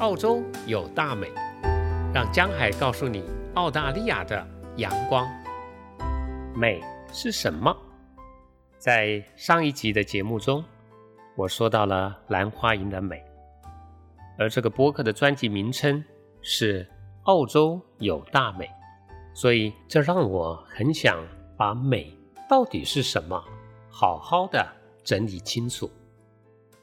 澳洲有大美，让江海告诉你澳大利亚的阳光。美是什么？在上一集的节目中，我说到了兰花楹的美，而这个播客的专辑名称是《澳洲有大美》，所以这让我很想把美到底是什么，好好的整理清楚。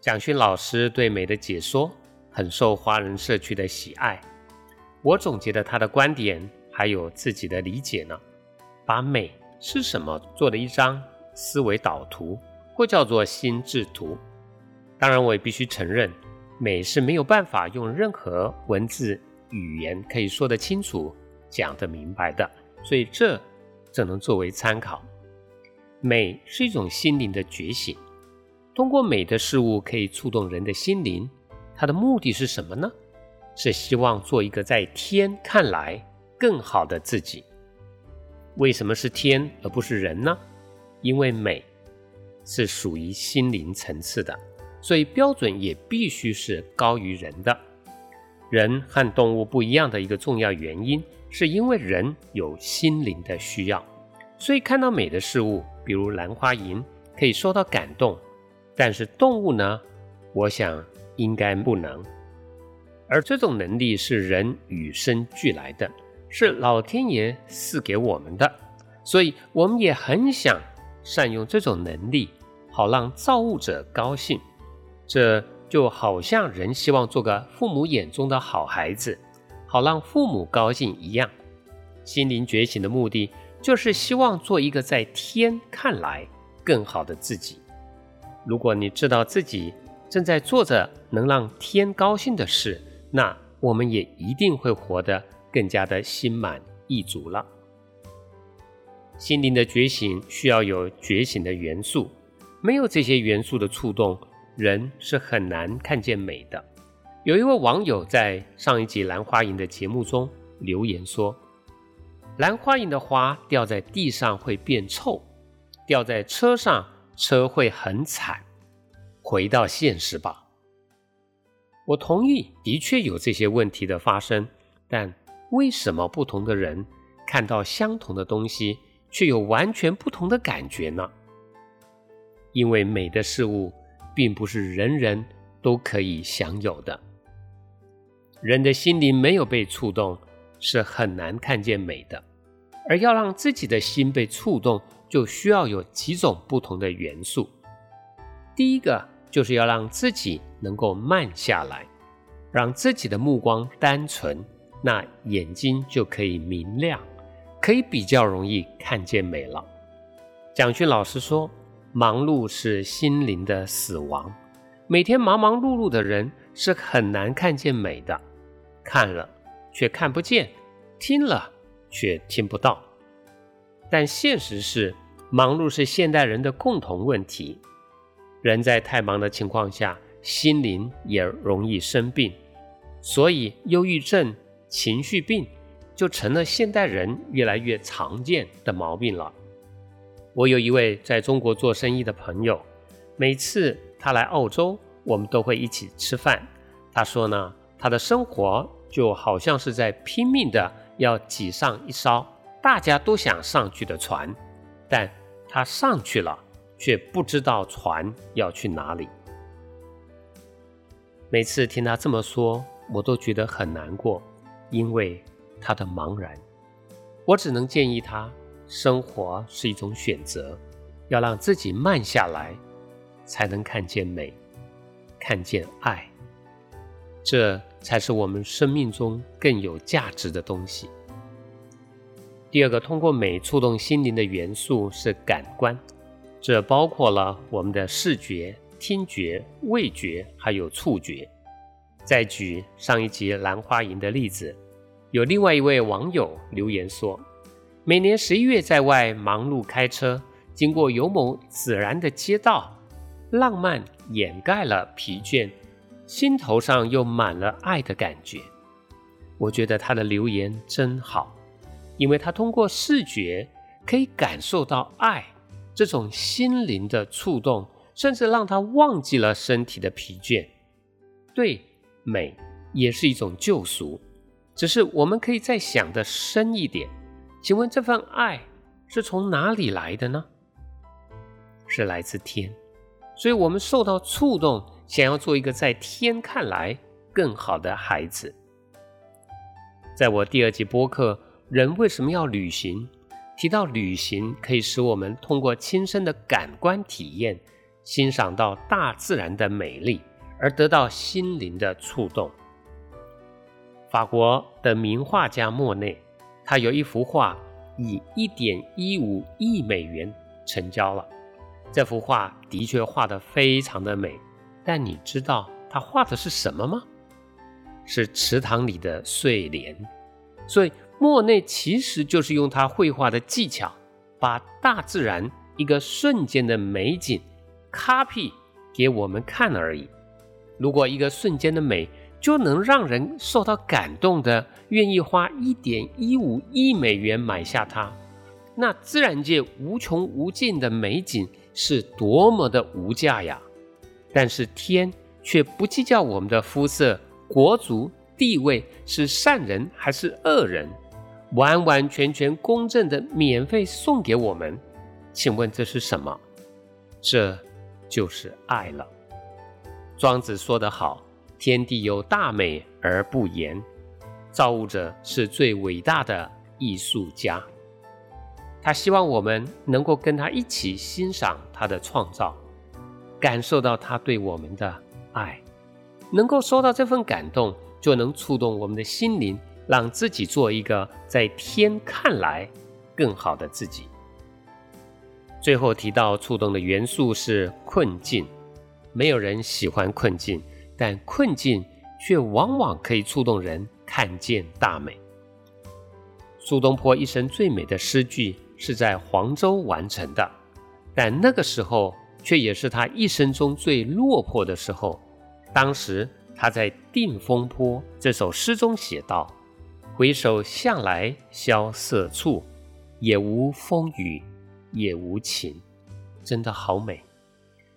蒋勋老师对美的解说。很受华人社区的喜爱。我总结了他的观点，还有自己的理解呢，把美是什么做了一张思维导图，或叫做心智图。当然，我也必须承认，美是没有办法用任何文字语言可以说得清楚、讲得明白的，所以这只能作为参考。美是一种心灵的觉醒，通过美的事物可以触动人的心灵。它的目的是什么呢？是希望做一个在天看来更好的自己。为什么是天而不是人呢？因为美是属于心灵层次的，所以标准也必须是高于人的。人和动物不一样的一个重要原因，是因为人有心灵的需要，所以看到美的事物，比如兰花楹，可以受到感动。但是动物呢？我想。应该不能，而这种能力是人与生俱来的，是老天爷赐给我们的，所以我们也很想善用这种能力，好让造物者高兴。这就好像人希望做个父母眼中的好孩子，好让父母高兴一样。心灵觉醒的目的，就是希望做一个在天看来更好的自己。如果你知道自己，正在做着能让天高兴的事，那我们也一定会活得更加的心满意足了。心灵的觉醒需要有觉醒的元素，没有这些元素的触动，人是很难看见美的。有一位网友在上一集兰花楹的节目中留言说：“兰花楹的花掉在地上会变臭，掉在车上车会很惨。”回到现实吧。我同意，的确有这些问题的发生，但为什么不同的人看到相同的东西，却有完全不同的感觉呢？因为美的事物并不是人人都可以享有的。人的心灵没有被触动，是很难看见美的。而要让自己的心被触动，就需要有几种不同的元素。第一个。就是要让自己能够慢下来，让自己的目光单纯，那眼睛就可以明亮，可以比较容易看见美了。蒋勋老师说：“忙碌是心灵的死亡，每天忙忙碌碌的人是很难看见美的，看了却看不见，听了却听不到。但现实是，忙碌是现代人的共同问题。”人在太忙的情况下，心灵也容易生病，所以忧郁症、情绪病就成了现代人越来越常见的毛病了。我有一位在中国做生意的朋友，每次他来澳洲，我们都会一起吃饭。他说呢，他的生活就好像是在拼命的要挤上一艘大家都想上去的船，但他上去了。却不知道船要去哪里。每次听他这么说，我都觉得很难过，因为他的茫然。我只能建议他：生活是一种选择，要让自己慢下来，才能看见美，看见爱。这才是我们生命中更有价值的东西。第二个，通过美触动心灵的元素是感官。这包括了我们的视觉、听觉、味觉，还有触觉。再举上一集兰花楹的例子，有另外一位网友留言说：“每年十一月在外忙碌开车，经过勇猛自然的街道，浪漫掩盖了疲倦，心头上又满了爱的感觉。”我觉得他的留言真好，因为他通过视觉可以感受到爱。这种心灵的触动，甚至让他忘记了身体的疲倦。对美也是一种救赎。只是我们可以再想的深一点，请问这份爱是从哪里来的呢？是来自天，所以我们受到触动，想要做一个在天看来更好的孩子。在我第二集播客《人为什么要旅行》提到，旅行可以使我们通过亲身的感官体验，欣赏到大自然的美丽，而得到心灵的触动。法国的名画家莫内，他有一幅画以一点一五亿美元成交了。这幅画的确画得非常的美，但你知道他画的是什么吗？是池塘里的睡莲。所以莫内其实就是用他绘画的技巧，把大自然一个瞬间的美景 copy 给我们看而已。如果一个瞬间的美，就能让人受到感动的，愿意花一点一五亿美元买下它。那自然界无穷无尽的美景是多么的无价呀！但是天却不计较我们的肤色、国足、地位是善人还是恶人，完完全全公正的免费送给我们。请问这是什么？这就是爱了。庄子说得好。天地有大美而不言，造物者是最伟大的艺术家。他希望我们能够跟他一起欣赏他的创造，感受到他对我们的爱，能够收到这份感动，就能触动我们的心灵，让自己做一个在天看来更好的自己。最后提到触动的元素是困境，没有人喜欢困境。但困境却往往可以触动人看见大美。苏东坡一生最美的诗句是在黄州完成的，但那个时候却也是他一生中最落魄的时候。当时他在《定风波》这首诗中写道：“回首向来萧瑟处，也无风雨也无晴。”真的好美。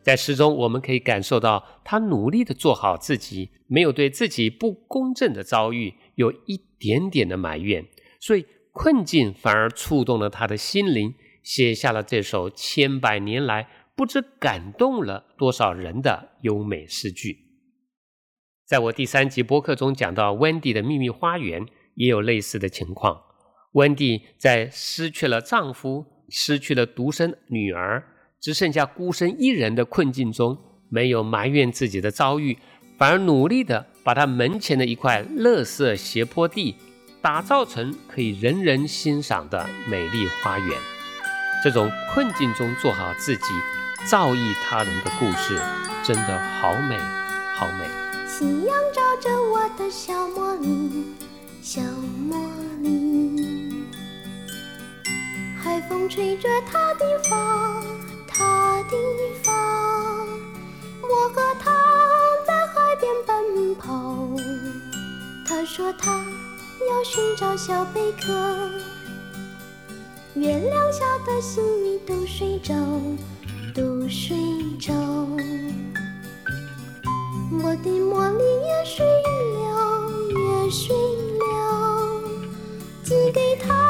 在诗中，我们可以感受到他努力的做好自己，没有对自己不公正的遭遇有一点点的埋怨，所以困境反而触动了他的心灵，写下了这首千百年来不知感动了多少人的优美诗句。在我第三集播客中讲到温蒂的秘密花园，也有类似的情况。温蒂在失去了丈夫、失去了独生女儿。只剩下孤身一人的困境中，没有埋怨自己的遭遇，反而努力的把他门前的一块乐色斜坡地打造成可以人人欣赏的美丽花园。这种困境中做好自己、造诣他人的故事，真的好美，好美。夕阳照着我的小茉莉，吹着他的发。他地方，我和他在海边奔跑。他说他要寻找小贝壳。月亮下的星鱼都睡着，都睡着。我的茉莉也睡了，也睡了。寄给他。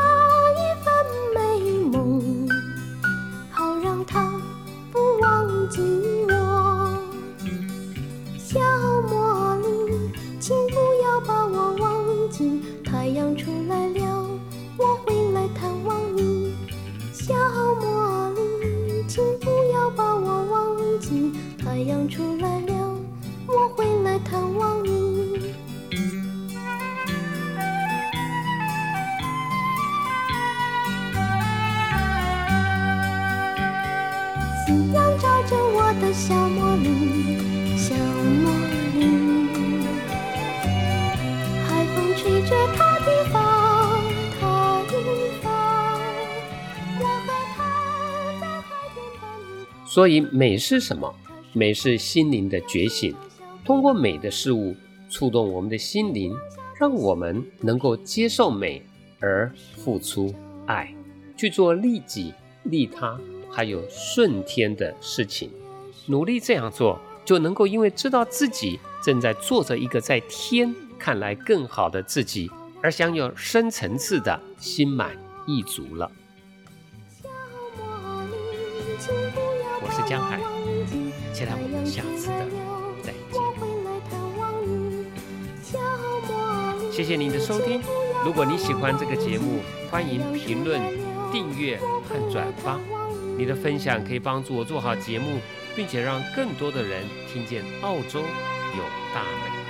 小魔女小魔女海风吹着他的所以美是什么？美是心灵的觉醒，通过美的事物触动我们的心灵，让我们能够接受美而付出爱，去做利己、利他还有顺天的事情。努力这样做，就能够因为知道自己正在做着一个在天看来更好的自己，而享有深层次的心满意足了。我是江海，期待我们下次的再见。谢谢您的收听。如果你喜欢这个节目，欢迎评论、订阅和转发。你的分享可以帮助我做好节目，并且让更多的人听见澳洲有大美。